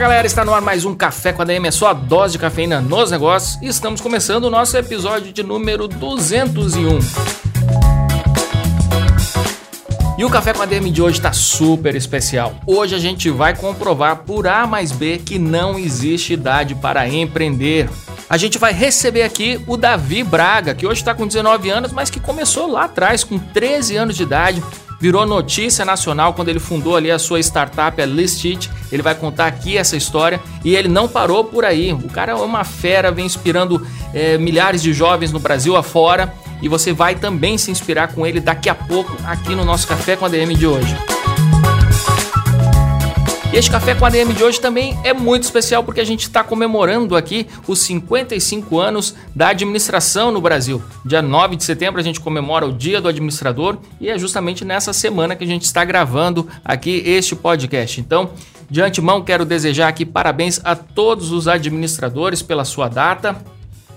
galera, está no ar mais um Café com a DM, é só a dose de cafeína nos negócios e estamos começando o nosso episódio de número 201. E o Café com a DM de hoje está super especial. Hoje a gente vai comprovar por A mais B que não existe idade para empreender. A gente vai receber aqui o Davi Braga, que hoje está com 19 anos, mas que começou lá atrás, com 13 anos de idade, virou notícia nacional quando ele fundou ali a sua startup, a Listit. Ele vai contar aqui essa história e ele não parou por aí. O cara é uma fera, vem inspirando é, milhares de jovens no Brasil afora e você vai também se inspirar com ele daqui a pouco aqui no nosso Café com a DM de hoje. E este Café com a DM de hoje também é muito especial porque a gente está comemorando aqui os 55 anos da administração no Brasil. Dia 9 de setembro a gente comemora o Dia do Administrador e é justamente nessa semana que a gente está gravando aqui este podcast. Então, de antemão, quero desejar aqui parabéns a todos os administradores pela sua data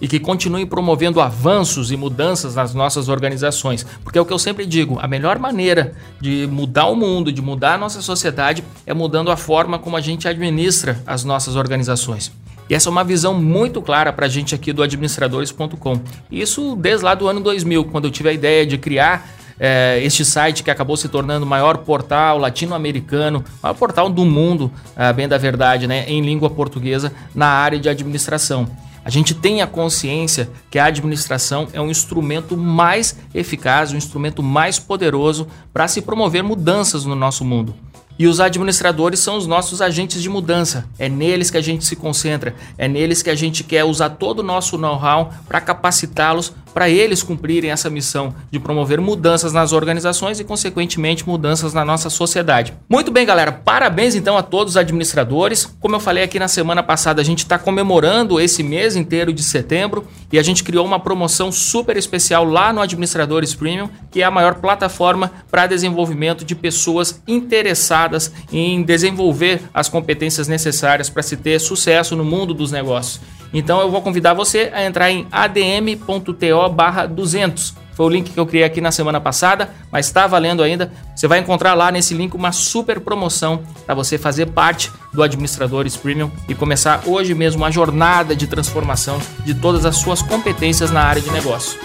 e que continue promovendo avanços e mudanças nas nossas organizações. Porque é o que eu sempre digo: a melhor maneira de mudar o mundo, de mudar a nossa sociedade, é mudando a forma como a gente administra as nossas organizações. E essa é uma visão muito clara para a gente aqui do administradores.com. Isso desde lá do ano 2000, quando eu tive a ideia de criar é, este site que acabou se tornando o maior portal latino-americano, maior portal do mundo, é, bem da verdade, né, em língua portuguesa, na área de administração. A gente tem a consciência que a administração é um instrumento mais eficaz, um instrumento mais poderoso para se promover mudanças no nosso mundo. E os administradores são os nossos agentes de mudança. É neles que a gente se concentra, é neles que a gente quer usar todo o nosso know-how para capacitá-los para eles cumprirem essa missão de promover mudanças nas organizações e, consequentemente, mudanças na nossa sociedade. Muito bem, galera, parabéns então a todos os administradores. Como eu falei aqui na semana passada, a gente está comemorando esse mês inteiro de setembro e a gente criou uma promoção super especial lá no Administradores Premium, que é a maior plataforma para desenvolvimento de pessoas interessadas em desenvolver as competências necessárias para se ter sucesso no mundo dos negócios. Então eu vou convidar você a entrar em adm.to/200. Foi o link que eu criei aqui na semana passada, mas está valendo ainda. Você vai encontrar lá nesse link uma super promoção para você fazer parte do Administradores Premium e começar hoje mesmo uma jornada de transformação de todas as suas competências na área de negócio.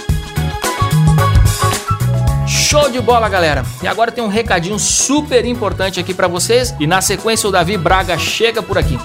Show de bola, galera! E agora tem um recadinho super importante aqui para vocês e na sequência o Davi Braga chega por aqui.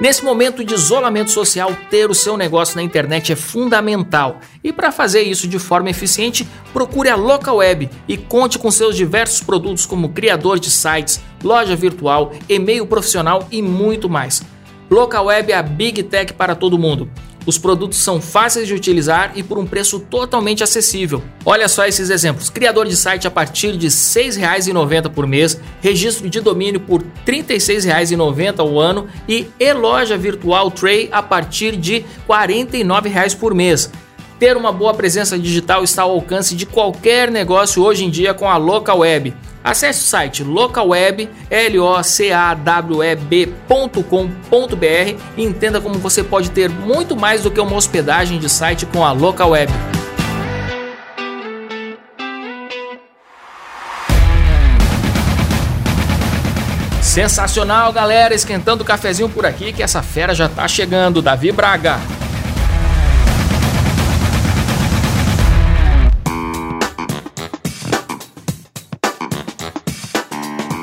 Nesse momento de isolamento social, ter o seu negócio na internet é fundamental. E para fazer isso de forma eficiente, procure a Local Web e conte com seus diversos produtos como criador de sites, loja virtual, e-mail profissional e muito mais. Local Web é a Big Tech para todo mundo. Os produtos são fáceis de utilizar e por um preço totalmente acessível. Olha só esses exemplos: criador de site a partir de R$ 6,90 por mês, registro de domínio por R$ 36,90 ao ano e e-loja virtual Tray a partir de R$ 49,00 por mês. Ter uma boa presença digital está ao alcance de qualquer negócio hoje em dia com a Local Web. Acesse o site localweb, locaweb.com.br e entenda como você pode ter muito mais do que uma hospedagem de site com a Local Web. Sensacional, galera! Esquentando o cafezinho por aqui que essa fera já tá chegando. Davi Braga.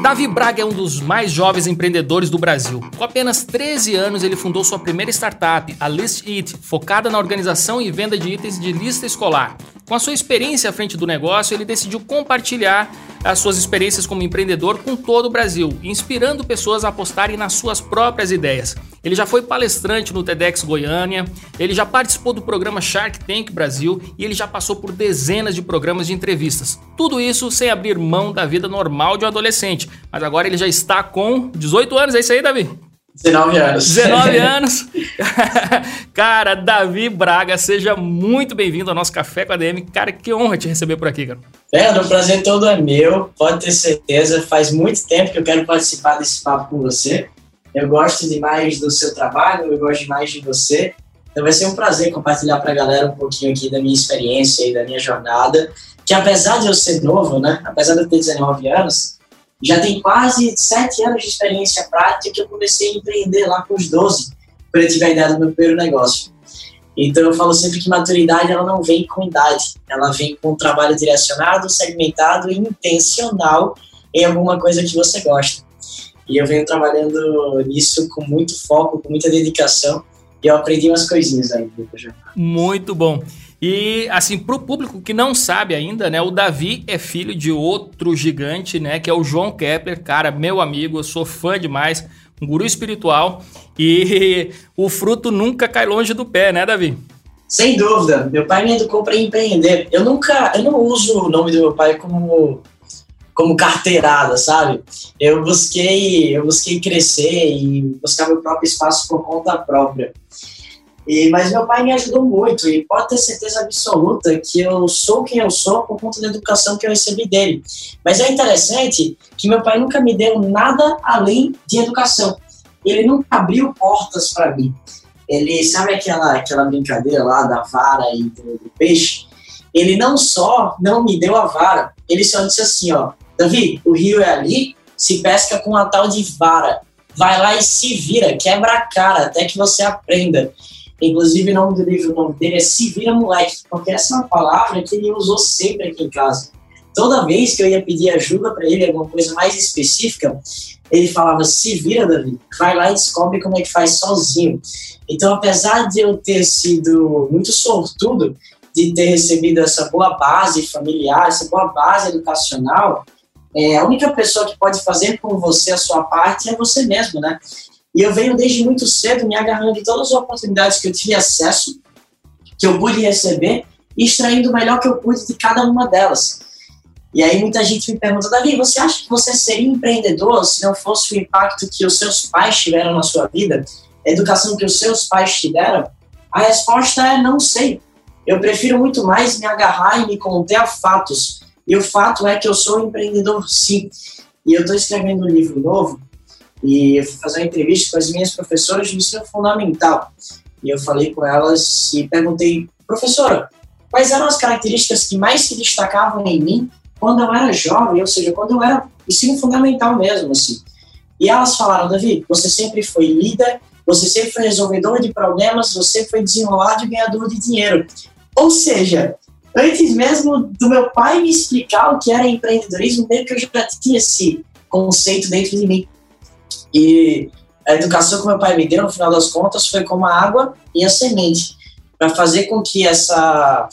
Davi Braga é um dos mais jovens empreendedores do Brasil. Com apenas 13 anos, ele fundou sua primeira startup, a List It, focada na organização e venda de itens de lista escolar. Com a sua experiência à frente do negócio, ele decidiu compartilhar as suas experiências como empreendedor com todo o Brasil, inspirando pessoas a apostarem nas suas próprias ideias. Ele já foi palestrante no TEDx Goiânia, ele já participou do programa Shark Tank Brasil e ele já passou por dezenas de programas de entrevistas. Tudo isso sem abrir mão da vida normal de um adolescente. Mas agora ele já está com 18 anos, é isso aí, Davi? 19 anos. 19 anos. cara, Davi Braga, seja muito bem-vindo ao nosso Café com a DM. Cara, que honra te receber por aqui, cara. Leandro, o prazer todo é meu, pode ter certeza. Faz muito tempo que eu quero participar desse papo com você. Eu gosto demais do seu trabalho, eu gosto demais de você. Então vai ser um prazer compartilhar para a galera um pouquinho aqui da minha experiência e da minha jornada. Que apesar de eu ser novo, né? Apesar de eu ter 19 anos, já tem quase sete anos de experiência prática que eu comecei a empreender lá com os 12, quando eu tive a ideia do meu primeiro negócio. Então eu falo sempre que maturidade ela não vem com idade, ela vem com um trabalho direcionado, segmentado e intencional em alguma coisa que você gosta. E eu venho trabalhando nisso com muito foco, com muita dedicação, e eu aprendi umas coisinhas aí. Muito bom. E assim, para o público que não sabe ainda, né, o Davi é filho de outro gigante, né, que é o João Kepler, cara, meu amigo, eu sou fã demais, um guru espiritual, e o fruto nunca cai longe do pé, né, Davi? Sem dúvida. Meu pai me educou para empreender. Eu nunca, eu não uso o nome do meu pai como como carteirada, sabe? Eu busquei, eu busquei crescer e buscar meu próprio espaço por conta própria. E, mas meu pai me ajudou muito e pode ter certeza absoluta que eu sou quem eu sou por conta da educação que eu recebi dele. Mas é interessante que meu pai nunca me deu nada além de educação. Ele nunca abriu portas para mim. Ele sabe aquela aquela brincadeira lá da vara e do, do peixe. Ele não só não me deu a vara, ele só disse assim, ó, Davi, o rio é ali, se pesca com a tal de vara. Vai lá e se vira, quebra a cara até que você aprenda. Inclusive, o nome do livro, o nome dele é Se Vira Moleque, porque essa é uma palavra que ele usou sempre aqui em casa. Toda vez que eu ia pedir ajuda para ele, alguma coisa mais específica, ele falava: Se vira, Davi, vai lá e descobre como é que faz sozinho. Então, apesar de eu ter sido muito sortudo de ter recebido essa boa base familiar, essa boa base educacional, é, a única pessoa que pode fazer com você a sua parte é você mesmo, né? E eu venho desde muito cedo me agarrando de todas as oportunidades que eu tive acesso, que eu pude receber, e extraindo o melhor que eu pude de cada uma delas. E aí muita gente me pergunta, Davi, você acha que você seria empreendedor se não fosse o impacto que os seus pais tiveram na sua vida, a educação que os seus pais tiveram? A resposta é não sei. Eu prefiro muito mais me agarrar e me conter a fatos. E o fato é que eu sou um empreendedor sim. E eu estou escrevendo um livro novo e eu fui fazer uma entrevista com as minhas professoras de ensino fundamental. E eu falei com elas e perguntei, professora, quais eram as características que mais se destacavam em mim quando eu era jovem, ou seja, quando eu era ensino fundamental mesmo, assim. E elas falaram, Davi, você sempre foi líder, você sempre foi resolvedor de problemas, você foi desenrolado e ganhador de dinheiro. Ou seja, antes mesmo do meu pai me explicar o que era empreendedorismo, meio que eu já tinha esse conceito dentro de mim. E a educação que meu pai me deu, no final das contas, foi como a água e a semente, para fazer com que essa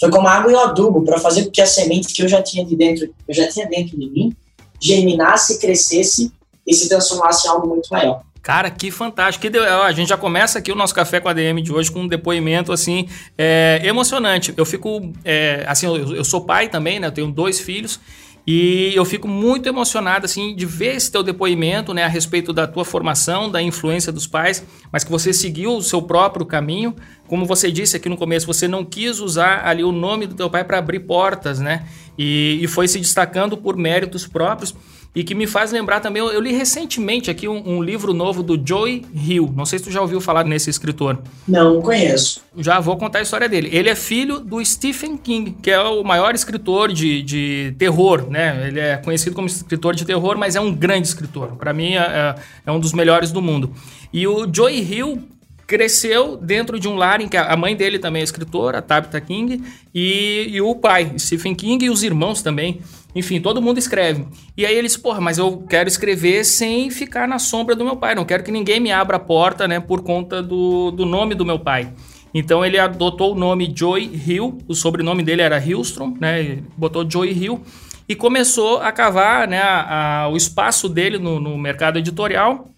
foi como a água e o adubo, para fazer com que a semente que eu já tinha de dentro, eu já tinha dentro de mim, germinasse, crescesse e se transformasse em algo muito maior. Cara, que fantástico. Que a gente já começa aqui o nosso café com a DM de hoje com um depoimento assim é, emocionante. Eu fico é, assim, eu, eu, sou pai também, né? Eu tenho dois filhos e eu fico muito emocionado assim de ver esse teu depoimento, né, a respeito da tua formação, da influência dos pais, mas que você seguiu o seu próprio caminho. Como você disse aqui no começo, você não quis usar ali o nome do teu pai para abrir portas, né? E, e foi se destacando por méritos próprios e que me faz lembrar também, eu, eu li recentemente aqui um, um, livro novo do Joy Hill. Não sei se tu já ouviu falar nesse escritor. Não, conheço. Já vou contar a história dele. Ele é filho do Stephen King, que é o maior escritor de, de terror, né? Ele é conhecido como escritor de terror, mas é um grande escritor. Para mim, é, é, é um dos melhores do mundo. E o Joy Hill cresceu dentro de um lar em que a mãe dele também é escritora, Tabitha King, e, e o pai, Stephen King, e os irmãos também. Enfim, todo mundo escreve. E aí eles, porra, mas eu quero escrever sem ficar na sombra do meu pai. Não quero que ninguém me abra a porta, né, por conta do, do nome do meu pai. Então ele adotou o nome Joy Hill, o sobrenome dele era Hillstrom, né? Botou Joy Hill e começou a cavar né, a, a, o espaço dele no, no mercado editorial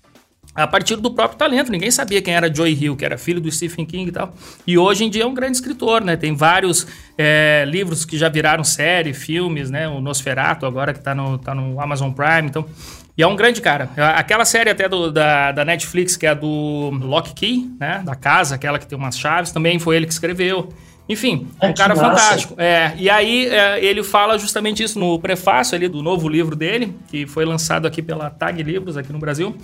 a partir do próprio talento. Ninguém sabia quem era Joy Hill, que era filho do Stephen King e tal. E hoje em dia é um grande escritor, né? Tem vários é, livros que já viraram série, filmes, né? O Nosferatu agora que está no, tá no Amazon Prime, então... E é um grande cara. Aquela série até do, da, da Netflix, que é a do Lock Key, né? Da casa, aquela que tem umas chaves, também foi ele que escreveu. Enfim, é um cara massa. fantástico. É, e aí é, ele fala justamente isso no prefácio ali do novo livro dele, que foi lançado aqui pela Tag Livros, aqui no Brasil.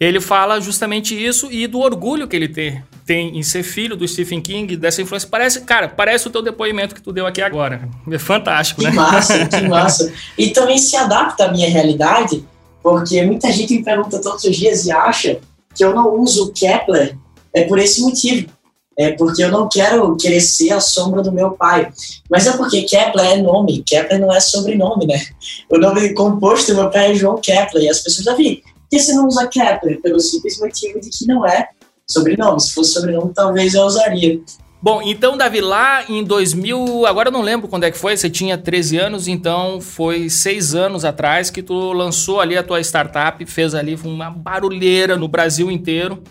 Ele fala justamente isso e do orgulho que ele tem, tem em ser filho do Stephen King, dessa influência. Parece, cara, parece o teu depoimento que tu deu aqui agora. É fantástico, que né? Que massa, que massa. E também se adapta à minha realidade, porque muita gente me pergunta todos os dias e acha que eu não uso Kepler é por esse motivo. É porque eu não quero querer ser a sombra do meu pai. Mas é porque Kepler é nome, Kepler não é sobrenome, né? O nome composto do meu pai é João Kepler. E as pessoas já vi, que você não usa Kepler? Pelo simples motivo de que não é sobrenome. Se fosse sobrenome, talvez eu usaria. Bom, então, Davi, lá em 2000, agora eu não lembro quando é que foi, você tinha 13 anos, então foi seis anos atrás que tu lançou ali a tua startup, fez ali uma barulheira no Brasil inteiro,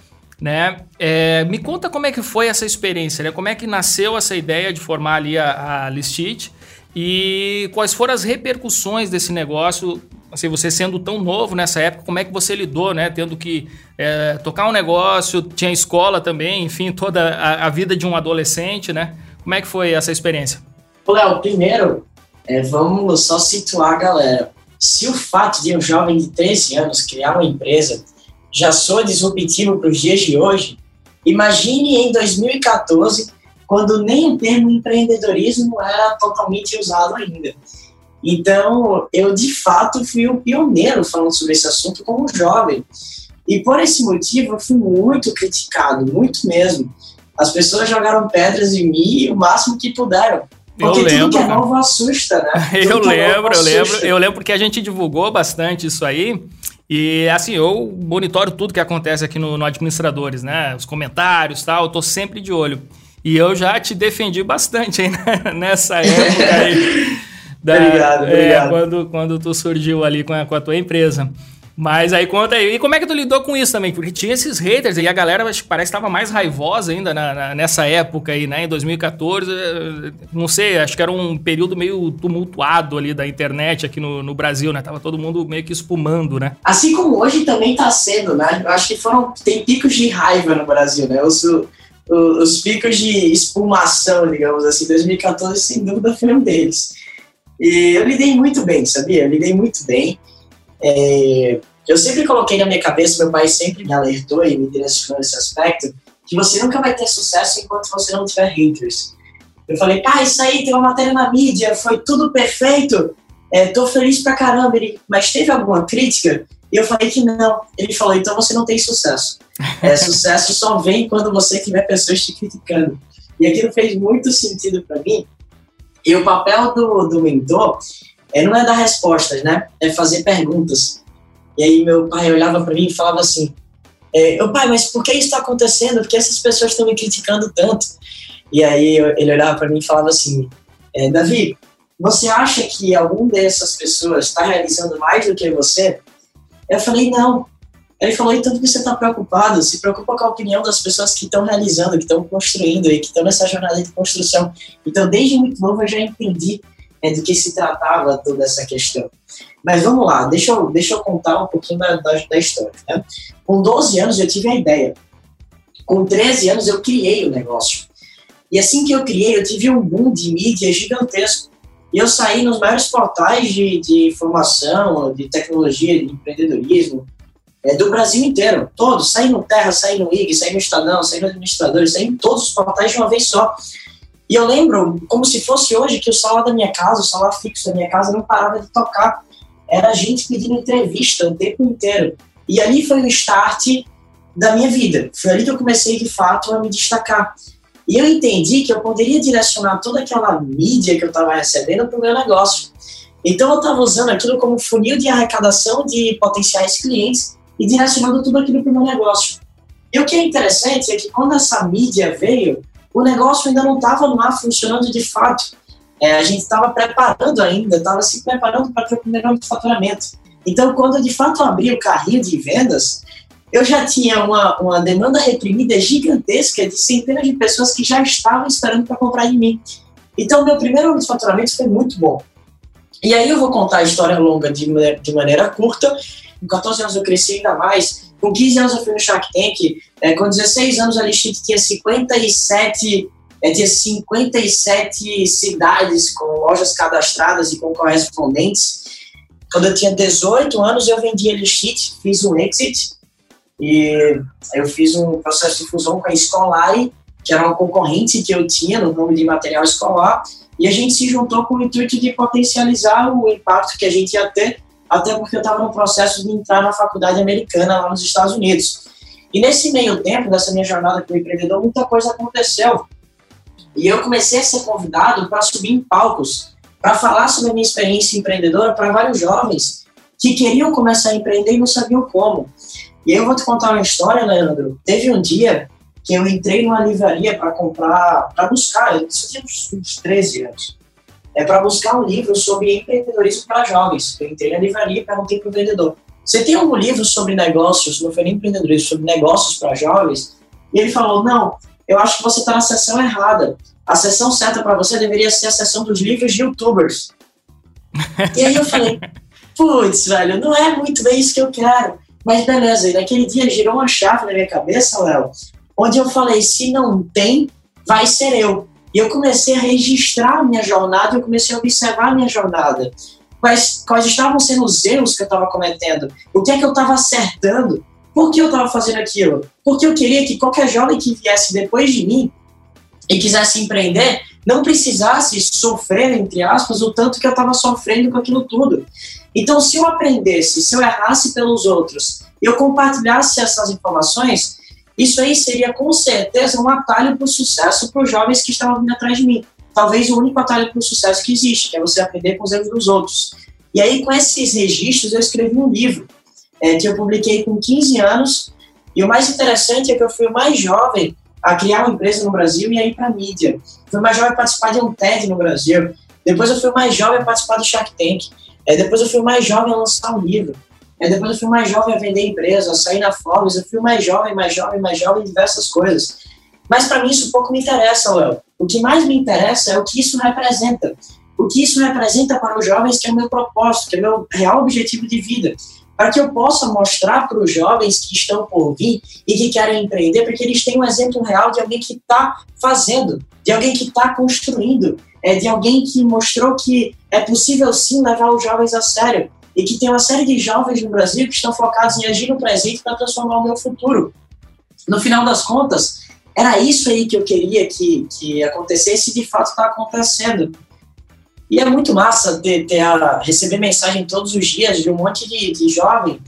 né? É, me conta como é que foi essa experiência, né? Como é que nasceu essa ideia de formar ali a, a Listit e quais foram as repercussões desse negócio assim, você sendo tão novo nessa época, como é que você lidou, né? Tendo que é, tocar um negócio, tinha escola também, enfim, toda a, a, vida de um adolescente, né? Como é que foi essa experiência? Léo, primeiro, é, vamos só situar a galera. Se o fato de um jovem de 13 anos criar uma empresa já soa disruptivo para os dias de hoje, imagine em 2014, quando nem o termo empreendedorismo era totalmente usado ainda. Então, eu de fato fui o pioneiro falando sobre esse assunto como jovem. E por esse motivo, eu fui muito criticado, muito mesmo. As pessoas jogaram pedras em mim o máximo que puderam. Porque eu lembro, tudo que é novo assusta, né? eu é lembro, eu lembro. Eu lembro porque a gente divulgou bastante isso aí. E assim, eu monitoro tudo que acontece aqui no, no Administradores, né? Os comentários e tal, eu tô sempre de olho. E eu já te defendi bastante aí né? nessa época aí. Da, obrigado, é, obrigado. Quando, quando tu surgiu ali com a, com a tua empresa. Mas aí conta aí, e como é que tu lidou com isso também? Porque tinha esses haters e a galera parece que estava mais raivosa ainda na, na, nessa época aí, né? Em 2014, não sei, acho que era um período meio tumultuado ali da internet aqui no, no Brasil, né? Tava todo mundo meio que espumando, né? Assim como hoje também tá sendo, né? Eu acho que foram, tem picos de raiva no Brasil, né? Os, os, os picos de espumação, digamos assim, 2014 sem dúvida foi um deles. E eu lidei muito bem, sabia? Eu lidei muito bem. É, eu sempre coloquei na minha cabeça, meu pai sempre me alertou e me direcionou nesse aspecto, que você nunca vai ter sucesso enquanto você não tiver haters. Eu falei, pai, isso aí tem uma matéria na mídia, foi tudo perfeito, é, tô feliz pra caramba. Ele, mas teve alguma crítica? E eu falei que não. Ele falou, então você não tem sucesso. É, sucesso só vem quando você tiver pessoas te criticando. E aquilo fez muito sentido para mim, e o papel do, do mentor é, não é dar respostas, né? É fazer perguntas. E aí meu pai olhava para mim e falava assim: é, pai, mas por que isso está acontecendo? Por que essas pessoas estão me criticando tanto? E aí ele olhava para mim e falava assim: é, Davi, você acha que algum dessas pessoas está realizando mais do que você? Eu falei: não. Ele falou, então por que você está preocupado? Se preocupa com a opinião das pessoas que estão realizando, que estão construindo e que estão nessa jornada de construção. Então, desde muito novo, eu já entendi é, do que se tratava toda essa questão. Mas vamos lá, deixa eu, deixa eu contar um pouquinho da, da, da história. Né? Com 12 anos, eu tive a ideia. Com 13 anos, eu criei o negócio. E assim que eu criei, eu tive um boom de mídia gigantesco. E eu saí nos maiores portais de, de de tecnologia, de empreendedorismo, é, do Brasil inteiro, todos, saí no Terra, saí no IG, saí no Estadão, saí no em todos os portais de uma vez só. E eu lembro, como se fosse hoje, que o salário da minha casa, o salário fixo da minha casa não parava de tocar. Era gente pedindo entrevista o tempo inteiro. E ali foi o start da minha vida. Foi ali que eu comecei, de fato, a me destacar. E eu entendi que eu poderia direcionar toda aquela mídia que eu estava recebendo para o meu negócio. Então eu estava usando aquilo como funil de arrecadação de potenciais clientes e direcionando tudo aquilo para o meu negócio. E o que é interessante é que quando essa mídia veio, o negócio ainda não estava lá funcionando de fato. É, a gente estava preparando ainda, estava se preparando para ter o primeiro ano de faturamento. Então, quando eu de fato abri o carrinho de vendas, eu já tinha uma, uma demanda reprimida gigantesca de centenas de pessoas que já estavam esperando para comprar de mim. Então, meu primeiro ano de faturamento foi muito bom. E aí eu vou contar a história longa de, de maneira curta. Com 14 anos eu cresci ainda mais. Com 15 anos eu fui no Shark Tank. É, com 16 anos a Lixit tinha 57 é, tinha 57 cidades com lojas cadastradas e com correspondentes. Quando eu tinha 18 anos, eu vendi a Lixit, fiz um exit e eu fiz um processo de fusão com a Escolari, que era uma concorrente que eu tinha no nome de material escolar, e a gente se juntou com o intuito de potencializar o impacto que a gente ia ter, até porque eu estava no processo de entrar na faculdade americana lá nos Estados Unidos. E nesse meio tempo, dessa minha jornada como empreendedor, muita coisa aconteceu. E eu comecei a ser convidado para subir em palcos, para falar sobre a minha experiência empreendedora para vários jovens que queriam começar a empreender e não sabiam como. E eu vou te contar uma história, Leandro. Teve um dia que eu entrei numa livraria para comprar, para buscar, isso tinha uns, uns 13 anos, é para buscar um livro sobre empreendedorismo para jovens. Eu entrei na livraria e perguntei para o vendedor: Você tem algum livro sobre negócios, não foi nem empreendedorismo, sobre negócios para jovens? E ele falou: Não, eu acho que você está na sessão errada. A sessão certa para você deveria ser a sessão dos livros de youtubers. e aí eu falei, putz, velho, não é muito bem isso que eu quero. Mas beleza, e naquele dia girou uma chave na minha cabeça, Léo, onde eu falei, se não tem, vai ser eu. E eu comecei a registrar a minha jornada, eu comecei a observar a minha jornada. Quais, quais estavam sendo os erros que eu estava cometendo? O que é que eu estava acertando? Por que eu estava fazendo aquilo? Porque eu queria que qualquer jovem que viesse depois de mim e quisesse empreender não precisasse sofrer, entre aspas, o tanto que eu estava sofrendo com aquilo tudo. Então, se eu aprendesse, se eu errasse pelos outros, eu compartilhasse essas informações, isso aí seria com certeza um atalho para o sucesso para os jovens que estavam vindo atrás de mim. Talvez o único atalho para o sucesso que existe, que é você aprender com os erros dos outros. E aí, com esses registros, eu escrevi um livro é, que eu publiquei com 15 anos. E o mais interessante é que eu fui o mais jovem a criar uma empresa no Brasil e a ir para a mídia. Fui o mais jovem a participar de um TED no Brasil. Depois eu fui o mais jovem a participar do Shark Tank. É, depois eu fui o mais jovem a lançar um livro. É, depois eu fui mais jovem a vender empresa, a sair na Forbes. Eu fui mais jovem, mais jovem, mais jovem em diversas coisas. Mas para mim isso pouco me interessa, Léo. O que mais me interessa é o que isso representa. O que isso representa para os jovens, que é o meu propósito, que é o meu real objetivo de vida para que eu possa mostrar para os jovens que estão por vir e que querem empreender, porque eles têm um exemplo real de alguém que está fazendo, de alguém que está construindo, é, de alguém que mostrou que é possível sim levar os jovens a sério e que tem uma série de jovens no Brasil que estão focados em agir no presente para transformar o meu futuro. No final das contas, era isso aí que eu queria que, que acontecesse e de fato está acontecendo. E é muito massa ter, ter a, receber mensagem todos os dias de um monte de, de jovem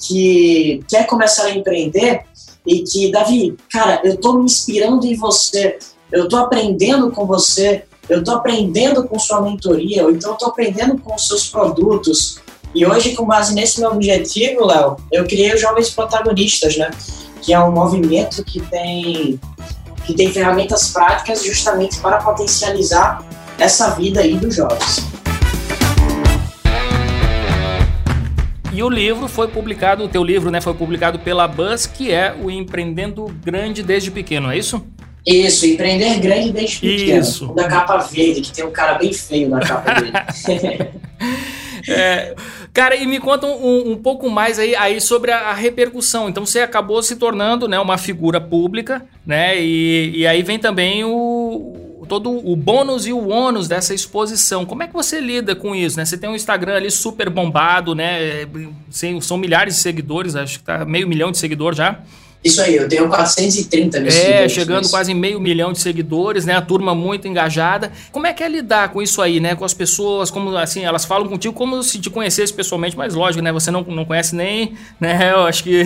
que quer começar a empreender e que, Davi, cara, eu estou me inspirando em você, eu estou aprendendo com você, eu estou aprendendo com sua mentoria, ou então estou aprendendo com os seus produtos. E hoje, com base nesse meu objetivo, Léo, eu criei os Jovens Protagonistas, né? Que é um movimento que tem, que tem ferramentas práticas justamente para potencializar essa vida aí dos jovens. E o livro foi publicado, o teu livro, né, foi publicado pela Buzz, que é o Empreendendo Grande desde Pequeno, é isso? Isso, Empreender Grande desde Pequeno. Isso. Da capa verde, que tem um cara bem feio na capa dele. é, cara, e me conta um, um, pouco mais aí, aí sobre a, a, repercussão. Então você acabou se tornando né, uma figura pública, né? E, e aí vem também o, todo o bônus e o ônus dessa exposição. Como é que você lida com isso? Né? Você tem um Instagram ali super bombado, né? São milhares de seguidores, acho que tá meio milhão de seguidores já. Isso aí, eu tenho 430 mil é, seguidores. É, chegando quase meio milhão de seguidores, né? A turma muito engajada. Como é que é lidar com isso aí, né? Com as pessoas, como assim, elas falam contigo como se te conhecesse pessoalmente, mas lógico, né? Você não, não conhece nem, né? Eu acho que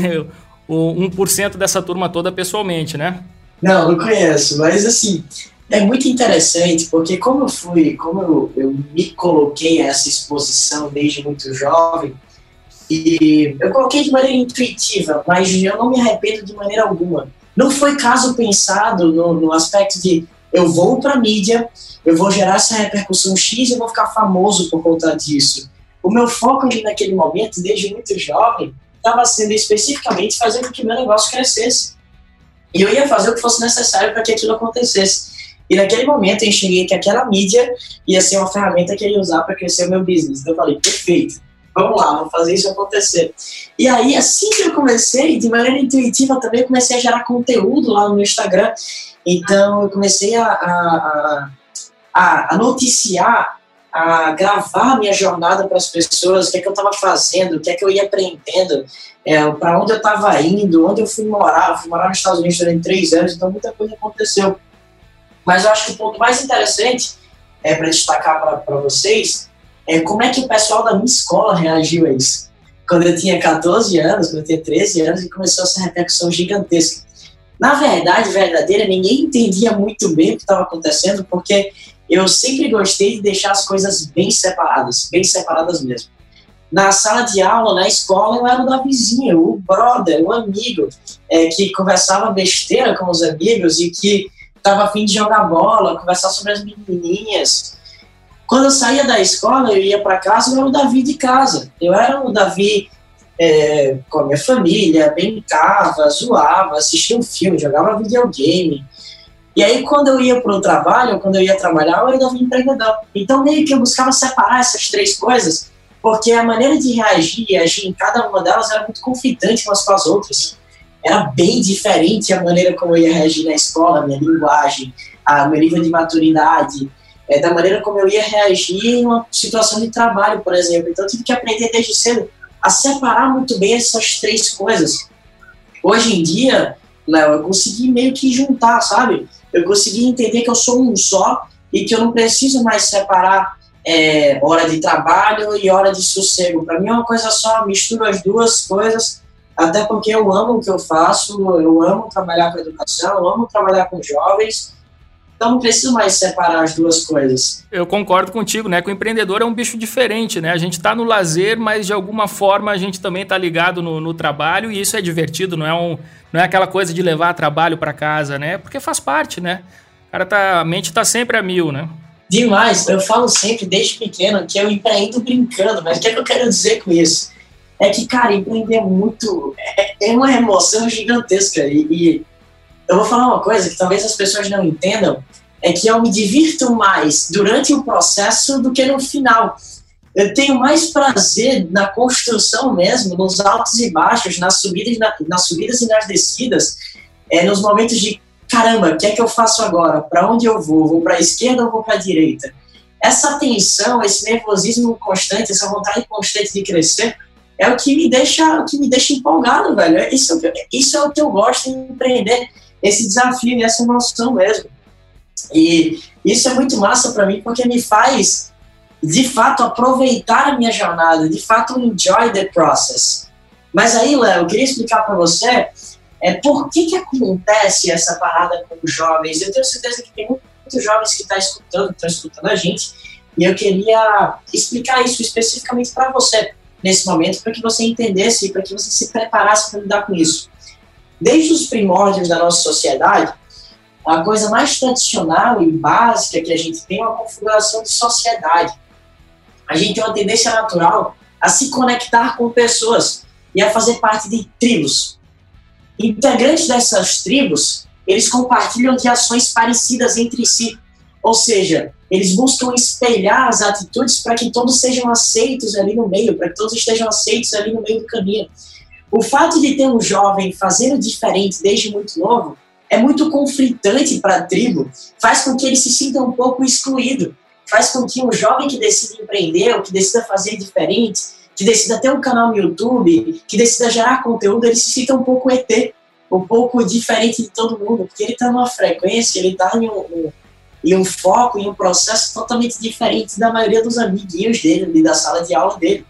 o 1% dessa turma toda pessoalmente, né? Não, não conheço, mas assim, é muito interessante, porque como eu fui, como eu, eu me coloquei a essa exposição desde muito jovem, e eu coloquei de maneira intuitiva, mas eu não me arrependo de maneira alguma. Não foi caso pensado no, no aspecto de eu vou para a mídia, eu vou gerar essa repercussão X e eu vou ficar famoso por conta disso. O meu foco ali naquele momento, desde muito jovem, estava sendo especificamente fazer com que meu negócio crescesse. E eu ia fazer o que fosse necessário para que aquilo acontecesse. E naquele momento eu enxerguei que aquela mídia ia ser uma ferramenta que eu ia usar para crescer o meu business. Então eu falei, perfeito, vamos lá, vamos fazer isso acontecer. E aí, assim que eu comecei, de maneira intuitiva também, eu comecei a gerar conteúdo lá no Instagram. Então eu comecei a, a, a, a noticiar, a gravar minha jornada para as pessoas, o que é que eu estava fazendo, o que é que eu ia aprendendo, é, para onde eu estava indo, onde eu fui morar. Eu fui morar nos Estados Unidos durante três anos, então muita coisa aconteceu. Mas eu acho que o ponto mais interessante é para destacar para vocês é como é que o pessoal da minha escola reagiu a isso. Quando eu tinha 14 anos, quando eu tinha 13 anos, e começou essa repercussão gigantesca. Na verdade, verdadeira, ninguém entendia muito bem o que estava acontecendo, porque eu sempre gostei de deixar as coisas bem separadas, bem separadas mesmo. Na sala de aula, na escola, eu era o da vizinha, o brother, o amigo, é, que conversava besteira com os amigos e que estava afim de jogar bola, conversar sobre as menininhas. Quando eu saía da escola, eu ia para casa, eu era o Davi de casa. Eu era o Davi é, com a minha família, brincava, zoava, assistia um filme, jogava videogame. E aí, quando eu ia para o trabalho, quando eu ia trabalhar, eu era o Davi empreendedor. Então, meio que eu buscava separar essas três coisas, porque a maneira de reagir e agir em cada uma delas era muito conflitante umas com as outras era bem diferente a maneira como eu ia reagir na escola, minha linguagem, a meu nível de maturidade, é, da maneira como eu ia reagir em uma situação de trabalho, por exemplo. Então, eu tive que aprender desde cedo a separar muito bem essas três coisas. Hoje em dia, Léo, eu consegui meio que juntar, sabe? Eu consegui entender que eu sou um só e que eu não preciso mais separar é, hora de trabalho e hora de sossego. Para mim é uma coisa só, misturo as duas coisas até porque eu amo o que eu faço, eu amo trabalhar com educação, eu amo trabalhar com jovens, então não preciso mais separar as duas coisas. Eu concordo contigo, né? Que o empreendedor é um bicho diferente, né? A gente está no lazer, mas de alguma forma a gente também está ligado no, no, trabalho e isso é divertido, não é, um, não é aquela coisa de levar trabalho para casa, né? Porque faz parte, né? O cara tá, a mente está sempre a mil, né? Demais. Eu falo sempre, desde pequeno, que eu empreendo brincando, mas o que, é que eu quero dizer com isso? é que, cara, empreender é muito. É, é uma emoção gigantesca. E, e, eu vou falar uma coisa que talvez as pessoas não entendam: é que eu me divirto mais durante o processo do que no final. Eu tenho mais prazer na construção mesmo, nos altos e baixos, nas subidas, na, nas subidas e nas descidas, é, nos momentos de caramba, o que é que eu faço agora? Para onde eu vou? Vou para a esquerda ou vou para a direita? Essa tensão, esse nervosismo constante, essa vontade constante de crescer, é o que me deixa, o que me deixa empolgado, velho. Isso, é isso é o que eu gosto de empreender, esse desafio e essa emoção mesmo. E isso é muito massa para mim porque me faz, de fato, aproveitar a minha jornada, de fato, enjoy the process. Mas aí, Léo, eu queria explicar para você é, por que, que acontece essa parada com os jovens. Eu tenho certeza que tem muitos jovens que estão tá escutando, estão escutando a gente, e eu queria explicar isso especificamente para você nesse momento para que você entendesse, para que você se preparasse para lidar com isso. Desde os primórdios da nossa sociedade, a coisa mais tradicional e básica que a gente tem é uma configuração de sociedade. A gente tem uma tendência natural a se conectar com pessoas e a fazer parte de tribos. Integrantes dessas tribos, eles compartilham de ações parecidas entre si. Ou seja, eles buscam espelhar as atitudes para que todos sejam aceitos ali no meio, para que todos estejam aceitos ali no meio do caminho. O fato de ter um jovem fazendo diferente desde muito novo é muito conflitante para a tribo, faz com que ele se sinta um pouco excluído, faz com que um jovem que decida empreender, ou que decida fazer diferente, que decida ter um canal no YouTube, que decida gerar conteúdo, ele se sinta um pouco ET, um pouco diferente de todo mundo, porque ele está numa frequência, ele está em um, e um foco e um processo totalmente diferente da maioria dos amiguinhos dele, da sala de aula dele.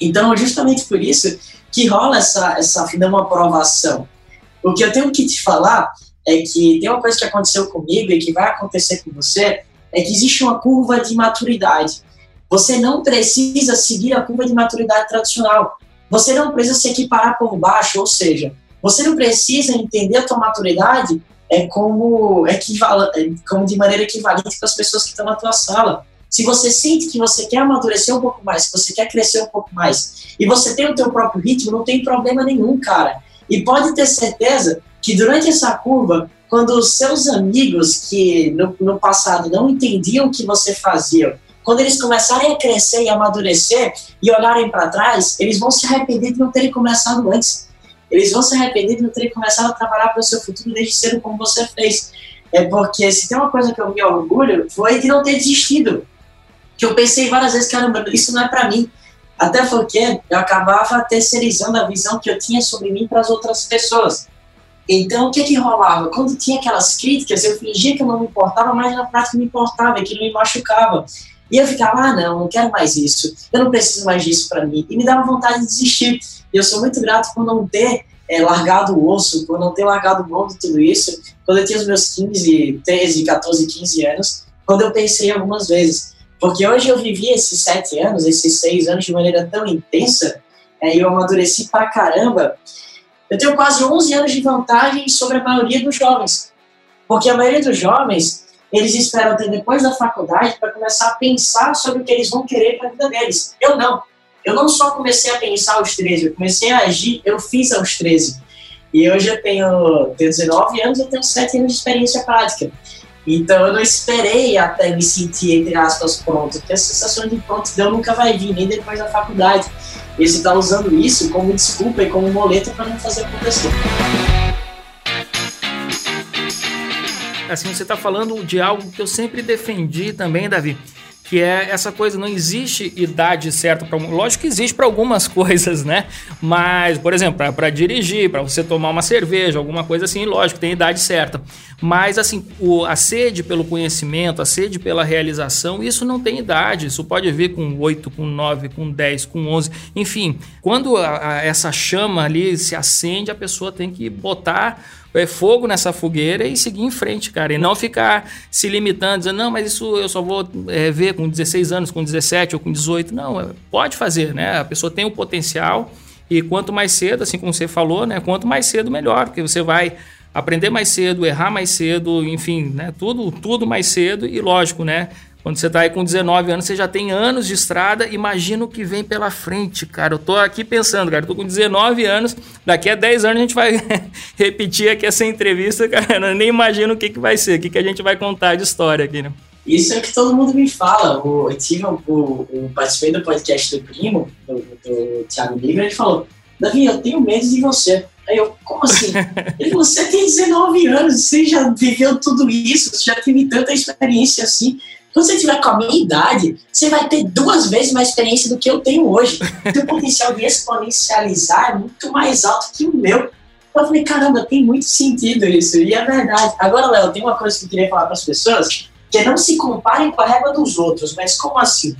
Então, justamente por isso que rola essa, essa uma aprovação. O que eu tenho que te falar é que tem uma coisa que aconteceu comigo e que vai acontecer com você, é que existe uma curva de maturidade. Você não precisa seguir a curva de maturidade tradicional. Você não precisa se equiparar por baixo, ou seja, você não precisa entender a tua maturidade é como, equival, é como de maneira equivalente para as pessoas que estão na tua sala. Se você sente que você quer amadurecer um pouco mais, que você quer crescer um pouco mais, e você tem o teu próprio ritmo, não tem problema nenhum, cara. E pode ter certeza que durante essa curva, quando os seus amigos que no, no passado não entendiam o que você fazia, quando eles começarem a crescer e amadurecer e olharem para trás, eles vão se arrepender de não terem começado antes. Eles vão se arrepender de não terem começado a trabalhar para o seu futuro desde cedo como você fez. É porque se tem uma coisa que eu me orgulho foi de não ter desistido que eu pensei várias vezes, caramba, isso não é para mim. Até porque eu acabava terceirizando a visão que eu tinha sobre mim para as outras pessoas. Então, o que que rolava? Quando tinha aquelas críticas, eu fingia que eu não me importava, mas na prática me importava, que me machucava. E eu ficava, ah, não, não quero mais isso, eu não preciso mais disso para mim. E me dava vontade de desistir. E eu sou muito grato por não ter é, largado o osso, por não ter largado mão de tudo isso. Quando eu tinha os meus 15, 13, 14, 15 anos, quando eu pensei algumas vezes, porque hoje eu vivi esses sete anos, esses seis anos de maneira tão intensa, é, e eu amadureci pra caramba. Eu tenho quase 11 anos de vantagem sobre a maioria dos jovens. Porque a maioria dos jovens, eles esperam até depois da faculdade para começar a pensar sobre o que eles vão querer para a vida deles. Eu não. Eu não só comecei a pensar aos 13, eu comecei a agir, eu fiz aos 13. E hoje eu tenho, tenho 19 anos, eu tenho 7 anos de experiência prática. Então eu não esperei até me sentir, entre aspas, pronto, porque a sensação de prontidão nunca vai vir, nem depois da faculdade. E você está usando isso como desculpa e como moleta para não fazer acontecer. Assim, você está falando de algo que eu sempre defendi também, Davi que é essa coisa, não existe idade certa para. Lógico que existe para algumas coisas, né? Mas, por exemplo, para dirigir, para você tomar uma cerveja, alguma coisa assim, lógico, tem idade certa. Mas, assim, o, a sede pelo conhecimento, a sede pela realização, isso não tem idade. Isso pode vir com 8, com 9, com 10, com 11. Enfim, quando a, a, essa chama ali se acende, a pessoa tem que botar é, fogo nessa fogueira e seguir em frente, cara. E não ficar se limitando, dizendo, não, mas isso eu só vou é, ver com 16 anos, com 17 ou com 18. Não, é, pode fazer, né? A pessoa tem o potencial e quanto mais cedo, assim como você falou, né? Quanto mais cedo, melhor, porque você vai aprender mais cedo, errar mais cedo, enfim, né? Tudo, tudo mais cedo e lógico, né? Quando você está aí com 19 anos, você já tem anos de estrada, imagina o que vem pela frente, cara. Eu tô aqui pensando, cara, eu tô com 19 anos, daqui a 10 anos a gente vai repetir aqui essa entrevista, cara. Eu nem imagino o que, que vai ser, o que, que a gente vai contar de história aqui, né? Isso é o que todo mundo me fala. O, eu tive o, o, participei do podcast do primo, do, do Thiago Liga, ele falou: Davi, eu tenho medo de você. Aí eu, como assim? Ele, você tem 19 anos, você já viveu tudo isso, você já teve tanta experiência assim. Quando você tiver com a minha idade, você vai ter duas vezes mais experiência do que eu tenho hoje. O potencial de exponencializar é muito mais alto que o meu. Eu falei, caramba, tem muito sentido isso. E é verdade. Agora, Léo, tem uma coisa que eu queria falar para as pessoas, que é não se comparem com a régua dos outros. Mas como assim?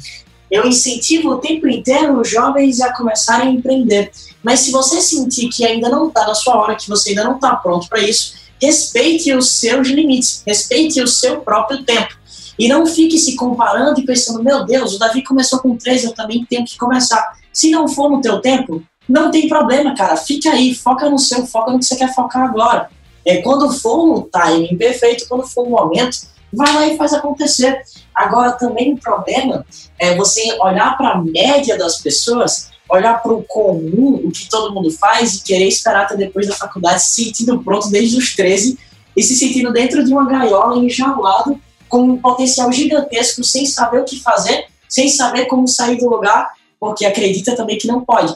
Eu incentivo o tempo inteiro os jovens a começarem a empreender. Mas se você sentir que ainda não está na sua hora, que você ainda não está pronto para isso, respeite os seus limites, respeite o seu próprio tempo. E não fique se comparando e pensando, meu Deus, o Davi começou com 13, eu também tenho que começar. Se não for no teu tempo, não tem problema, cara. Fica aí, foca no seu, foca no que você quer focar agora. É, quando for no timing perfeito, quando for o momento, vai lá e faz acontecer. Agora, também o problema é você olhar para a média das pessoas, olhar para o comum, o que todo mundo faz, e querer esperar até depois da faculdade, se sentindo pronto desde os 13 e se sentindo dentro de uma gaiola, enjaulado, com um potencial gigantesco, sem saber o que fazer, sem saber como sair do lugar, porque acredita também que não pode.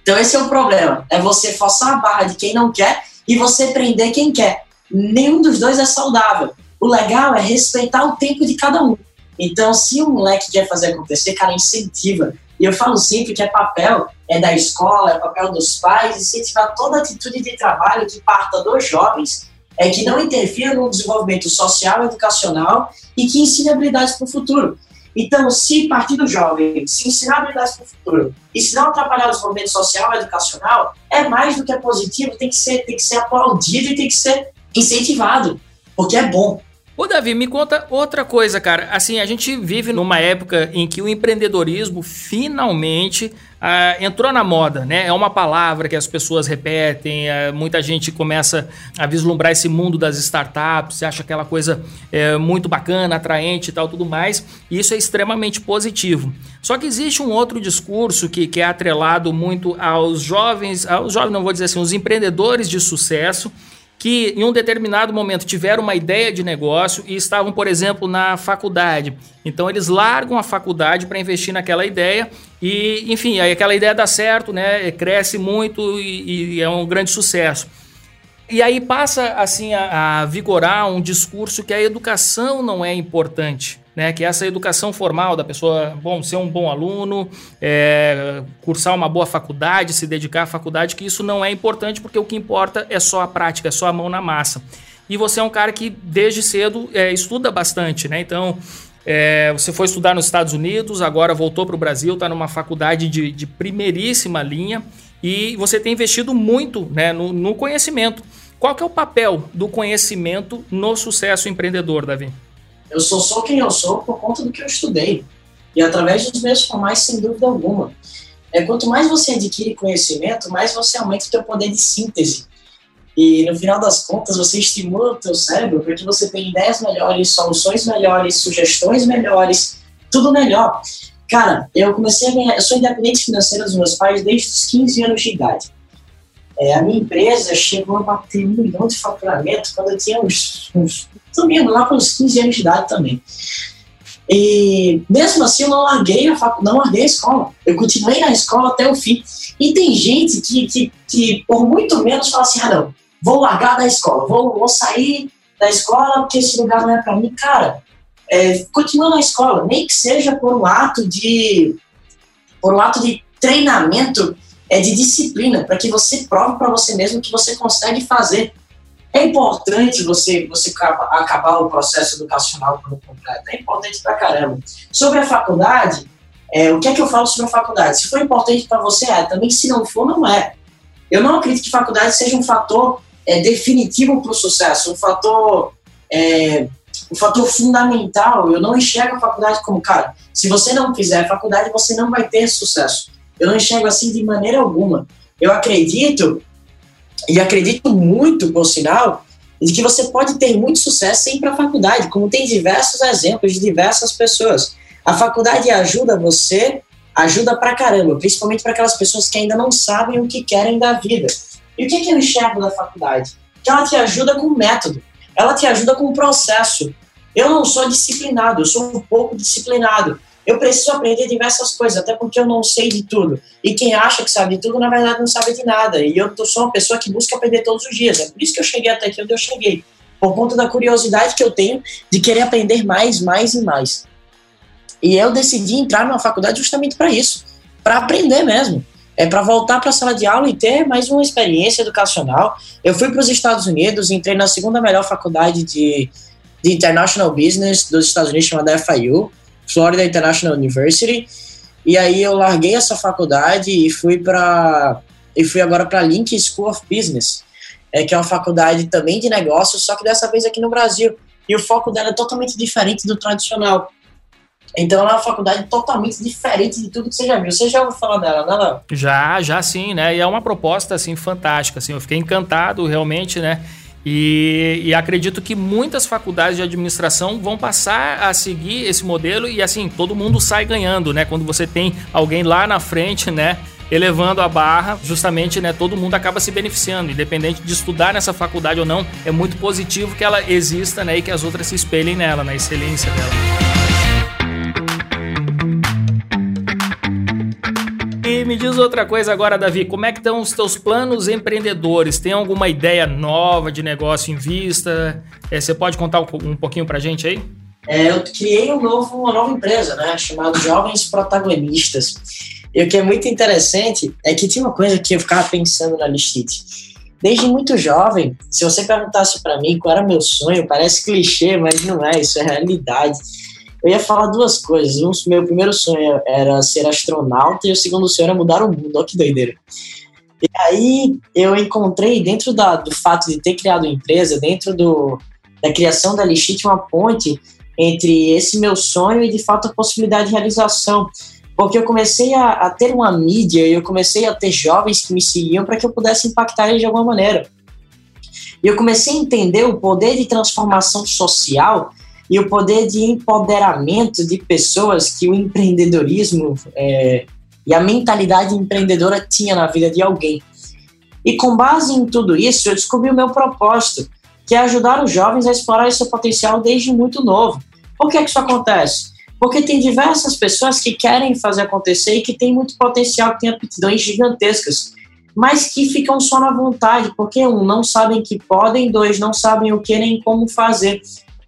Então esse é o problema, é você forçar a barra de quem não quer e você prender quem quer. Nenhum dos dois é saudável. O legal é respeitar o tempo de cada um. Então, se um moleque quer fazer acontecer, cara, incentiva. E eu falo sempre que é papel é da escola, é papel dos pais, incentivar toda atitude de trabalho que parta dos jovens é que não interfira no desenvolvimento social, educacional e que ensine habilidades para o futuro. Então, se partir do jovem, se ensinar habilidades para o futuro e se não atrapalhar o desenvolvimento social educacional, é mais do que é positivo, tem que ser, tem que ser aplaudido e tem que ser incentivado, porque é bom. Ô Davi, me conta outra coisa, cara. Assim, a gente vive numa época em que o empreendedorismo finalmente ah, entrou na moda, né? É uma palavra que as pessoas repetem, ah, muita gente começa a vislumbrar esse mundo das startups, acha aquela coisa é, muito bacana, atraente e tal, tudo mais. E isso é extremamente positivo. Só que existe um outro discurso que, que é atrelado muito aos jovens, aos jovens, não vou dizer assim, os empreendedores de sucesso que em um determinado momento tiveram uma ideia de negócio e estavam, por exemplo, na faculdade. Então eles largam a faculdade para investir naquela ideia e, enfim, aí aquela ideia dá certo, né? Cresce muito e, e é um grande sucesso. E aí passa assim a, a vigorar um discurso que a educação não é importante né, que é essa educação formal da pessoa, bom, ser um bom aluno, é, cursar uma boa faculdade, se dedicar à faculdade, que isso não é importante porque o que importa é só a prática, é só a mão na massa. E você é um cara que desde cedo é, estuda bastante, né? Então, é, você foi estudar nos Estados Unidos, agora voltou para o Brasil, está numa faculdade de, de, primeiríssima linha e você tem investido muito né, no, no conhecimento. Qual que é o papel do conhecimento no sucesso empreendedor, Davi? Eu sou só quem eu sou por conta do que eu estudei. E através dos meus formais, sem dúvida alguma. É, quanto mais você adquire conhecimento, mais você aumenta o teu poder de síntese. E no final das contas, você estimula o teu cérebro para que você tenha ideias melhores, soluções melhores, sugestões melhores, tudo melhor. Cara, eu comecei a ganhar, eu sou independente financeiro dos meus pais desde os 15 anos de idade. É, a minha empresa chegou a bater um milhão de faturamento quando eu tinha uns, uns também lá com uns 15 anos de idade também. E mesmo assim eu não larguei a, fac... não larguei a escola. Eu continuei na escola até o fim. E tem gente que, que, que por muito menos fala assim, ah não, vou largar da escola, vou, vou sair da escola porque esse lugar não é para mim. Cara, é, continua na escola, nem que seja por um ato de por um ato de treinamento é de disciplina, para que você prove para você mesmo que você consegue fazer. É importante você, você acabar o processo educacional por completo, é importante pra caramba. Sobre a faculdade, é, o que é que eu falo sobre a faculdade? Se for importante para você, é. Também se não for, não é. Eu não acredito que faculdade seja um fator é, definitivo para o sucesso, um fator, é, um fator fundamental. Eu não enxergo a faculdade como, cara, se você não fizer faculdade, você não vai ter sucesso. Eu não enxergo assim de maneira alguma. Eu acredito, e acredito muito, por sinal, de que você pode ter muito sucesso sem ir para a faculdade, como tem diversos exemplos de diversas pessoas. A faculdade ajuda você, ajuda pra caramba, principalmente para aquelas pessoas que ainda não sabem o que querem da vida. E o que, que eu enxergo da faculdade? Que ela te ajuda com método, ela te ajuda com processo. Eu não sou disciplinado, eu sou um pouco disciplinado eu preciso aprender diversas coisas, até porque eu não sei de tudo. E quem acha que sabe de tudo, na verdade, não sabe de nada. E eu sou uma pessoa que busca aprender todos os dias. É por isso que eu cheguei até aqui onde eu cheguei. Por conta da curiosidade que eu tenho de querer aprender mais, mais e mais. E eu decidi entrar numa faculdade justamente para isso, para aprender mesmo. É para voltar para a sala de aula e ter mais uma experiência educacional. Eu fui para os Estados Unidos, entrei na segunda melhor faculdade de, de International Business dos Estados Unidos, chamada FIU. Florida International University. E aí eu larguei essa faculdade e fui para e fui agora para Link School of Business, é, que é uma faculdade também de negócios, só que dessa vez aqui no Brasil. E o foco dela é totalmente diferente do tradicional. Então ela é uma faculdade totalmente diferente de tudo que você já viu. Você já ouviu falar dela, né, Léo? Já, já sim, né? E é uma proposta, assim, fantástica, assim. Eu fiquei encantado, realmente, né? E, e, acredito que muitas faculdades de administração vão passar a seguir esse modelo e assim todo mundo sai ganhando, né? Quando você tem alguém lá na frente, né? Elevando a barra, justamente, né? Todo mundo acaba se beneficiando, independente de estudar nessa faculdade ou não. É muito positivo que ela exista, né? E que as outras se espelhem nela, na excelência dela. Me diz outra coisa agora, Davi, como é que estão os teus planos empreendedores? Tem alguma ideia nova de negócio em vista? É, você pode contar um, um pouquinho pra gente aí? É, eu criei um novo, uma nova empresa, né, chamada Jovens Protagonistas. E o que é muito interessante é que tinha uma coisa que eu ficava pensando na Listite. Desde muito jovem, se você perguntasse para mim qual era meu sonho, parece clichê, mas não é, isso é realidade eu ia falar duas coisas. Um, meu primeiro sonho era ser astronauta e o segundo sonho era mudar o mundo. Olha que doideira. E aí eu encontrei, dentro da, do fato de ter criado uma empresa, dentro do, da criação da Legítima Ponte entre esse meu sonho e, de fato, a possibilidade de realização. Porque eu comecei a, a ter uma mídia e eu comecei a ter jovens que me seguiam para que eu pudesse impactar eles de alguma maneira. E eu comecei a entender o poder de transformação social e o poder de empoderamento de pessoas que o empreendedorismo é, e a mentalidade empreendedora tinha na vida de alguém. E com base em tudo isso, eu descobri o meu propósito, que é ajudar os jovens a explorar esse potencial desde muito novo. Por que, que isso acontece? Porque tem diversas pessoas que querem fazer acontecer e que têm muito potencial, que têm aptidões gigantescas, mas que ficam só na vontade, porque, um, não sabem que podem, dois, não sabem o que nem como fazer.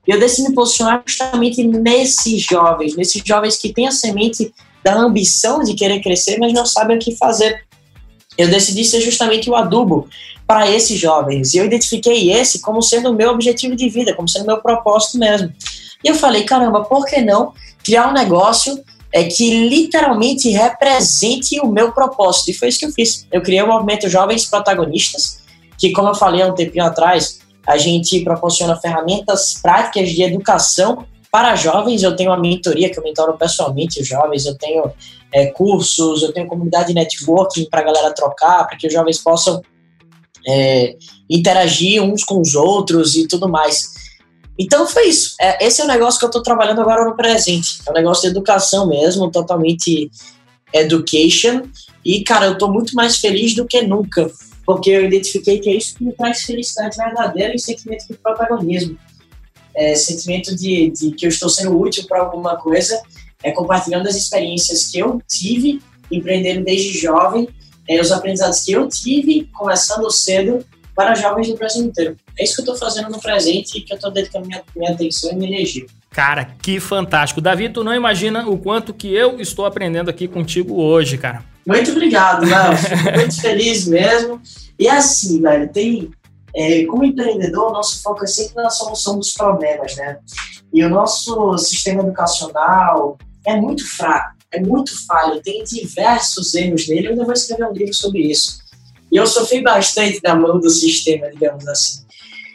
Eu decidi me posicionar justamente nesses jovens, nesses jovens que têm a semente da ambição de querer crescer, mas não sabem o que fazer. Eu decidi ser justamente o adubo para esses jovens. E eu identifiquei esse como sendo o meu objetivo de vida, como sendo o meu propósito mesmo. E eu falei, caramba, por que não criar um negócio é, que literalmente represente o meu propósito? E foi isso que eu fiz. Eu criei o movimento Jovens Protagonistas, que, como eu falei há um tempinho atrás, a gente proporciona ferramentas práticas de educação para jovens. Eu tenho uma mentoria que eu mentoro pessoalmente os jovens, eu tenho é, cursos, eu tenho comunidade de networking para a galera trocar, para que os jovens possam é, interagir uns com os outros e tudo mais. Então foi isso. É, esse é o negócio que eu estou trabalhando agora no presente. É um negócio de educação mesmo, totalmente education. E, cara, eu estou muito mais feliz do que nunca porque eu identifiquei que é isso que me traz felicidade verdadeira e sentimento de protagonismo. É, sentimento de, de que eu estou sendo útil para alguma coisa, é, compartilhando as experiências que eu tive, empreendendo desde jovem, é, os aprendizados que eu tive, começando cedo, para jovens do Brasil inteiro. É isso que eu estou fazendo no presente e que eu estou dedicando minha, minha atenção e minha energia. Cara, que fantástico. Davi, tu não imagina o quanto que eu estou aprendendo aqui contigo hoje, cara. Muito obrigado, Léo. Fico muito feliz mesmo. E assim, velho, tem. É, como empreendedor, nosso foco é sempre na solução dos problemas, né? E o nosso sistema educacional é muito fraco, é muito falho, tem diversos erros nele. Eu ainda vou escrever um livro sobre isso. E eu sofri bastante na mão do sistema, digamos assim.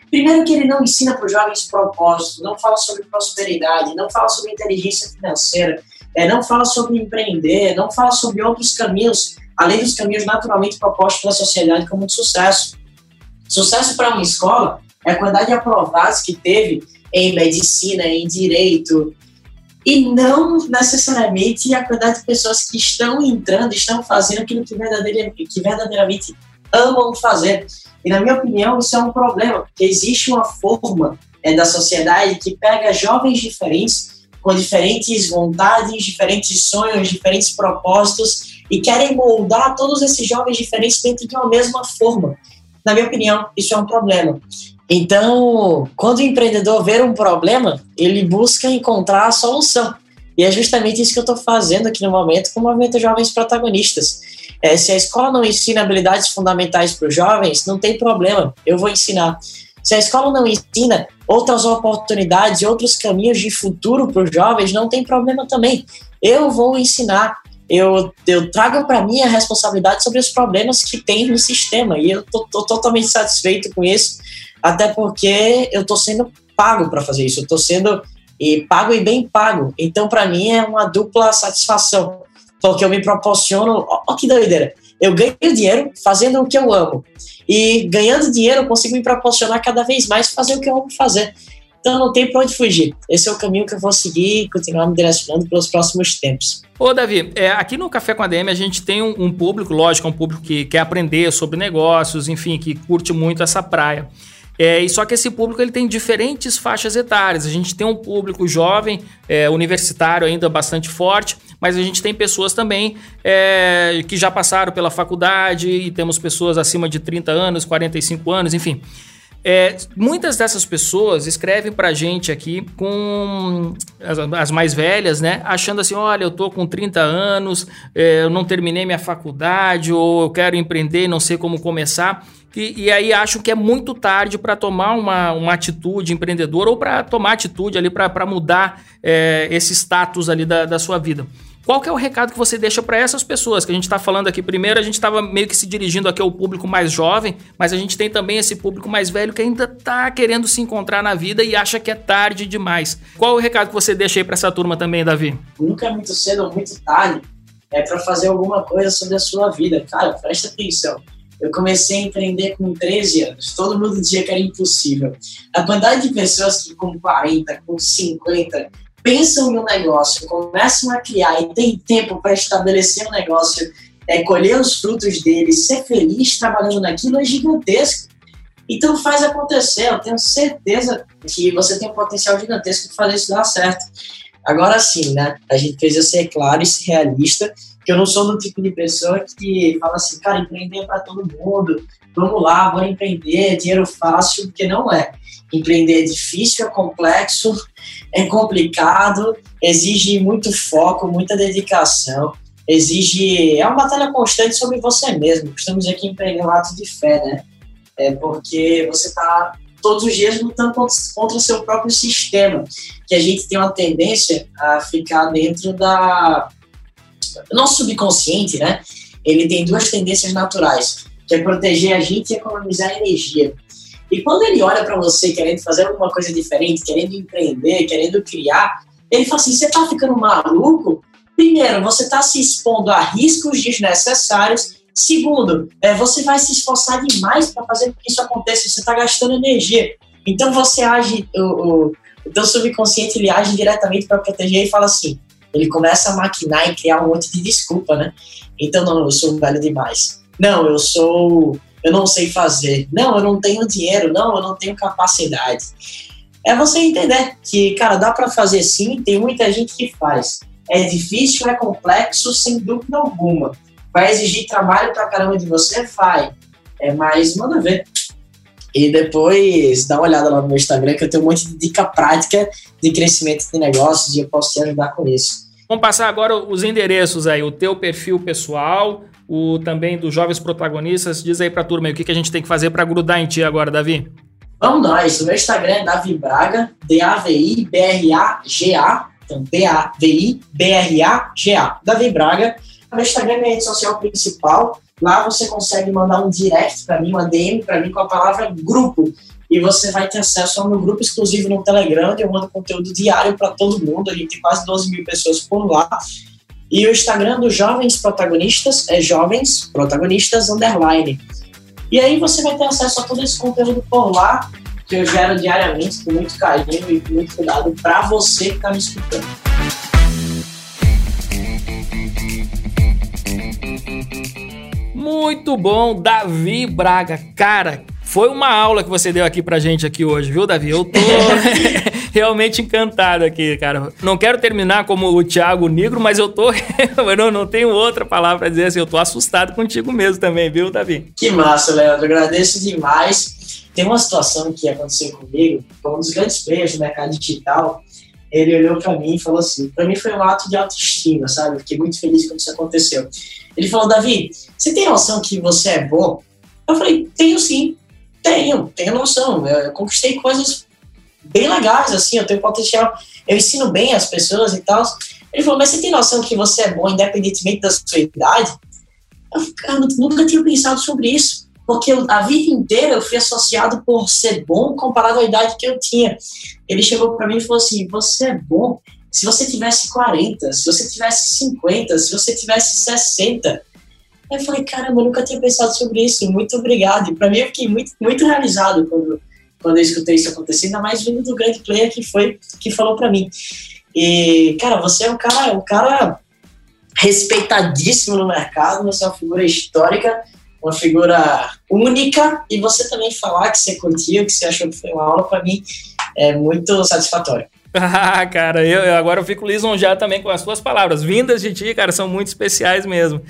Primeiro que ele não ensina para os jovens propósito, não fala sobre prosperidade, não fala sobre inteligência financeira, é, não fala sobre empreender, não fala sobre outros caminhos, além dos caminhos naturalmente propostos pela sociedade como de sucesso. Sucesso para uma escola é a quantidade de aprovados que teve em medicina, em direito, e não necessariamente a quantidade de pessoas que estão entrando, estão fazendo aquilo que verdadeiramente, que verdadeiramente amam fazer. E, na minha opinião, isso é um problema, porque existe uma forma é, da sociedade que pega jovens diferentes com diferentes vontades, diferentes sonhos, diferentes propósitos e querem moldar todos esses jovens diferentes dentro de uma mesma forma. Na minha opinião, isso é um problema. Então, quando o empreendedor vê um problema, ele busca encontrar a solução. E é justamente isso que eu estou fazendo aqui no momento com o Movimento Jovens Protagonistas. É, se a escola não ensina habilidades fundamentais para os jovens, não tem problema, eu vou ensinar. Se a escola não ensina outras oportunidades, outros caminhos de futuro para os jovens, não tem problema também. Eu vou ensinar. Eu, eu trago para mim a responsabilidade sobre os problemas que tem no sistema e eu estou totalmente satisfeito com isso, até porque eu estou sendo pago para fazer isso, eu estou sendo e pago e bem pago. Então, para mim, é uma dupla satisfação, porque eu me proporciono. Ó, que doideira! Eu ganho dinheiro fazendo o que eu amo. E ganhando dinheiro, eu consigo me proporcionar cada vez mais fazer o que eu amo fazer. Então não tem para onde fugir. Esse é o caminho que eu vou seguir e continuar me direcionando pelos próximos tempos. Ô, Davi, é, aqui no Café com a DM a gente tem um, um público, lógico, um público que quer aprender sobre negócios, enfim, que curte muito essa praia. É, e só que esse público ele tem diferentes faixas etárias. A gente tem um público jovem, é, universitário ainda bastante forte, mas a gente tem pessoas também é, que já passaram pela faculdade e temos pessoas acima de 30 anos, 45 anos, enfim. É, muitas dessas pessoas escrevem pra gente aqui com as, as, mais velhas, né? Achando assim: olha, eu tô com 30 anos, é, eu não terminei minha faculdade, ou eu quero empreender não sei como começar. E, aí acham que é muito tarde para tomar uma, uma atitude empreendedora ou para tomar atitude ali para mudar é, esse status ali da, da sua vida. Qual que é o recado que você deixa para essas pessoas que a gente está falando aqui? Primeiro, a gente estava meio que se dirigindo aqui ao público mais jovem, mas a gente tem também esse público mais velho que ainda está querendo se encontrar na vida e acha que é tarde demais. Qual o recado que você deixa aí para essa turma também, Davi? Nunca é muito cedo ou muito tarde é para fazer alguma coisa sobre a sua vida. Cara, presta atenção. Eu comecei a empreender com 13 anos. Todo mundo dizia que era impossível. A quantidade de pessoas que com 40, com 50, pensam no negócio, começam a criar e tem tempo para estabelecer um negócio, é, colher os frutos dele, ser feliz trabalhando naquilo é gigantesco. Então faz acontecer. Eu tenho certeza que você tem um potencial gigantesco de fazer isso dar certo. Agora sim, né? A gente precisa ser claro e ser realista, que eu não sou do tipo de pessoa que fala assim, cara, empreender é para todo mundo, vamos lá, bora empreender, dinheiro fácil, porque não é. Empreender é difícil, é complexo, é complicado, exige muito foco, muita dedicação, exige. É uma batalha constante sobre você mesmo. Costumamos dizer que empreender é um ato de fé, né? É porque você está todos os dias lutando contra o seu próprio sistema, que a gente tem uma tendência a ficar dentro da o nosso subconsciente, né? Ele tem duas tendências naturais, que é proteger a gente e economizar energia. E quando ele olha para você querendo fazer alguma coisa diferente, querendo empreender, querendo criar, ele fala assim: você tá ficando maluco? Primeiro, você está se expondo a riscos desnecessários Segundo, é, você vai se esforçar demais para fazer com que isso aconteça, você está gastando energia. Então você age, o, o, o subconsciente ele age diretamente para proteger e fala assim, ele começa a maquinar e criar um monte de desculpa, né? Então, não, eu sou velho demais. Não, eu sou, eu não sei fazer. Não, eu não tenho dinheiro. Não, eu não tenho capacidade. É você entender que, cara, dá para fazer sim, tem muita gente que faz. É difícil, é complexo, sem dúvida alguma. Vai exigir trabalho pra caramba de você? Vai. É, mas manda ver. E depois dá uma olhada lá no meu Instagram que eu tenho um monte de dica prática de crescimento de negócios e eu posso te ajudar com isso. Vamos passar agora os endereços aí, o teu perfil pessoal, o também dos jovens protagonistas. Diz aí pra turma aí, o que, que a gente tem que fazer para grudar em ti agora, Davi. Vamos nós. O meu Instagram é Davi Braga, D-A-V-I-B-R-A-G-A. Então, D-A-V-I-B-R-A-G-A. Davi Braga. Meu Instagram é minha rede social principal. Lá você consegue mandar um direct para mim, uma DM para mim com a palavra grupo. E você vai ter acesso ao meu grupo exclusivo no Telegram, onde eu mando conteúdo diário para todo mundo. A gente tem quase 12 mil pessoas por lá. E o Instagram dos Jovens Protagonistas é Jovens Protagonistas Underline. E aí você vai ter acesso a todo esse conteúdo por lá, que eu gero diariamente com muito carinho e com muito cuidado para você que está me escutando. Muito bom, Davi Braga. Cara, foi uma aula que você deu aqui pra gente aqui hoje, viu, Davi? Eu tô realmente encantado aqui, cara. Não quero terminar como o Thiago Negro, mas eu tô. eu não, não tenho outra palavra pra dizer assim. Eu tô assustado contigo mesmo também, viu, Davi? Que massa, Leandro. Agradeço demais. Tem uma situação que aconteceu comigo, foi um dos grandes players do mercado digital. Ele olhou para mim e falou assim: para mim foi um ato de autoestima, sabe? fiquei muito feliz quando isso aconteceu. Ele falou: Davi, você tem noção que você é bom? Eu falei: tenho sim, tenho, tenho noção. Eu conquistei coisas bem legais, assim, eu tenho potencial, eu ensino bem as pessoas e tal. Ele falou: mas você tem noção que você é bom independentemente da sua idade? Eu nunca tinha pensado sobre isso porque a vida inteira eu fui associado por ser bom comparado à idade que eu tinha. Ele chegou para mim e falou assim: Você é bom se você tivesse 40, se você tivesse 50, se você tivesse 60. Aí eu falei, caramba, eu nunca tinha pensado sobre isso, muito obrigado. E para mim eu fiquei muito, muito realizado quando, quando eu escutei isso acontecer, ainda mais vindo do grande player que foi, que falou para mim. E, cara, você é um cara, um cara respeitadíssimo no mercado, você é uma figura histórica, uma figura única, e você também falar que você curtiu, que você achou que foi uma aula, para mim é muito satisfatório. Ah, cara, eu, agora eu fico lisonjeado também com as suas palavras. Vindas de ti, cara, são muito especiais mesmo.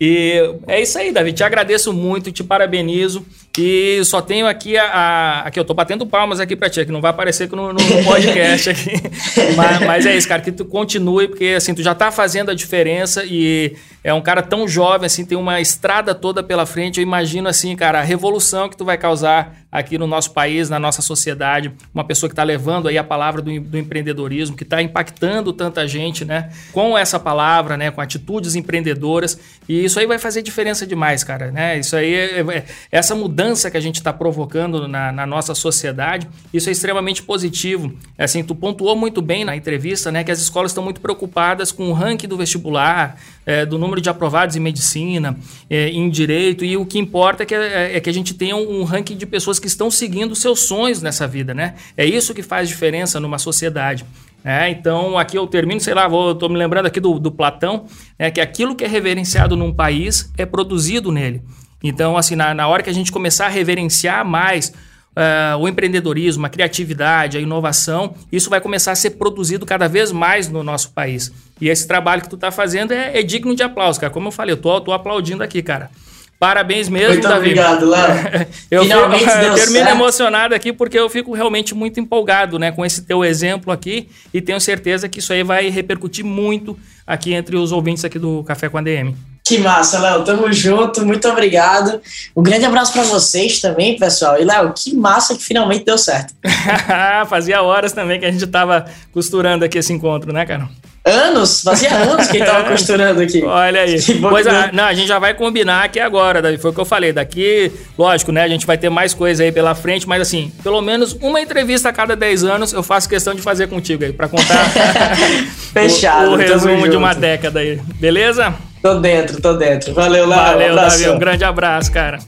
E é isso aí, Davi. Te agradeço muito, te parabenizo. E só tenho aqui a. a aqui, eu tô batendo palmas aqui pra ti, que não vai aparecer no, no podcast aqui. mas, mas, é isso, cara, que tu continue, porque assim, tu já tá fazendo a diferença e é um cara tão jovem, assim, tem uma estrada toda pela frente. Eu imagino, assim, cara, a revolução que tu vai causar aqui no nosso país, na nossa sociedade. Uma pessoa que está levando aí a palavra do, do empreendedorismo, que está impactando tanta gente, né? Com essa palavra, né? Com atitudes empreendedoras. E isso aí vai fazer diferença demais, cara, né? Isso aí, é, é, essa mudança que a gente está provocando na, na, nossa sociedade, isso é extremamente positivo. Assim, tu pontuou muito bem na entrevista, né? Que as escolas estão muito preocupadas com o ranking do vestibular, é, do número de aprovados em medicina, é, em direito, e o que importa é que, é, é que a gente tenha um, um, ranking de pessoas que estão seguindo seus sonhos nessa vida, né? É isso que faz diferença numa sociedade. É, então, aqui eu termino, sei lá, estou me lembrando aqui do, do Platão, é que aquilo que é reverenciado num país é produzido nele. Então, assim, na, na hora que a gente começar a reverenciar mais uh, o empreendedorismo, a criatividade, a inovação, isso vai começar a ser produzido cada vez mais no nosso país. E esse trabalho que tu está fazendo é, é, digno de aplauso, cara. Como eu falei, eu tô, tô aplaudindo aqui, cara. Parabéns mesmo, muito Davi. obrigado, Léo. eu, Finalmente eu termino certo. emocionado aqui porque eu fico realmente muito empolgado né, com esse teu exemplo aqui e tenho certeza que isso aí vai repercutir muito aqui entre os ouvintes aqui do Café com a DM. Que massa, Léo. Tamo junto, muito obrigado. Um grande abraço para vocês também, pessoal. E, Léo, que massa que finalmente deu certo. Fazia horas também que a gente tava costurando aqui esse encontro, né, cara? Anos, fazia anos que ele tava costurando aqui. Olha aí. Pois a, não, a gente já vai combinar aqui agora, Davi. Foi o que eu falei. Daqui, lógico, né? A gente vai ter mais coisa aí pela frente, mas assim, pelo menos uma entrevista a cada 10 anos eu faço questão de fazer contigo aí, para contar Fechado, o, o resumo de uma década aí. Beleza? Tô dentro, tô dentro. Valeu, Léo. Valeu, um Davi. Um grande abraço, cara.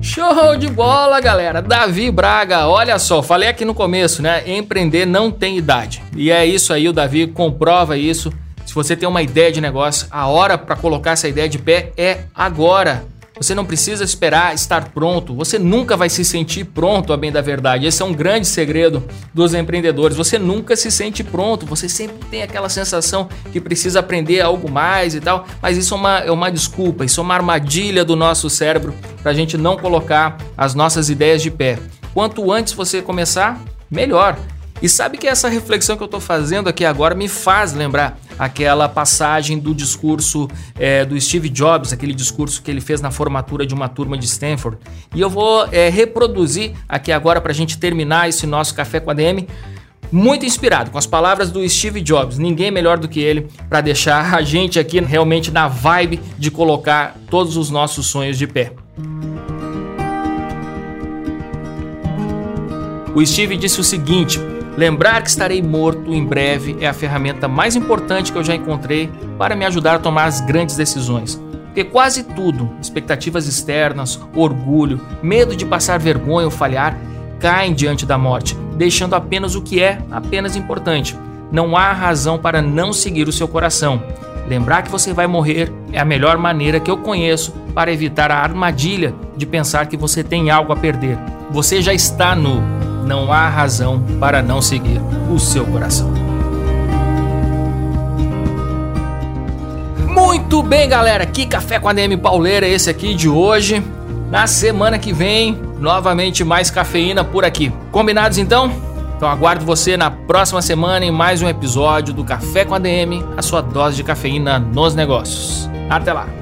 Show de bola, galera. Davi Braga, olha só, falei aqui no começo, né? Empreender não tem idade. E é isso aí, o Davi comprova isso. Se você tem uma ideia de negócio, a hora para colocar essa ideia de pé é agora. Você não precisa esperar estar pronto. Você nunca vai se sentir pronto, a bem da verdade. Esse é um grande segredo dos empreendedores. Você nunca se sente pronto. Você sempre tem aquela sensação que precisa aprender algo mais e tal. Mas isso é uma, é uma desculpa, isso é uma armadilha do nosso cérebro para a gente não colocar as nossas ideias de pé. Quanto antes você começar, melhor. E sabe que essa reflexão que eu estou fazendo aqui agora me faz lembrar aquela passagem do discurso é, do Steve Jobs, aquele discurso que ele fez na formatura de uma turma de Stanford. E eu vou é, reproduzir aqui agora para a gente terminar esse nosso Café com a DM muito inspirado com as palavras do Steve Jobs. Ninguém melhor do que ele para deixar a gente aqui realmente na vibe de colocar todos os nossos sonhos de pé. O Steve disse o seguinte: Lembrar que estarei morto em breve é a ferramenta mais importante que eu já encontrei para me ajudar a tomar as grandes decisões. Porque quase tudo, expectativas externas, orgulho, medo de passar vergonha ou falhar, caem diante da morte, deixando apenas o que é apenas importante. Não há razão para não seguir o seu coração. Lembrar que você vai morrer é a melhor maneira que eu conheço para evitar a armadilha de pensar que você tem algo a perder. Você já está nu não há razão para não seguir o seu coração. Muito bem, galera. Que café com a DM Pauleira é esse aqui de hoje. Na semana que vem, novamente mais cafeína por aqui. Combinados então? Então aguardo você na próxima semana em mais um episódio do Café com a DM, a sua dose de cafeína nos negócios. Até lá.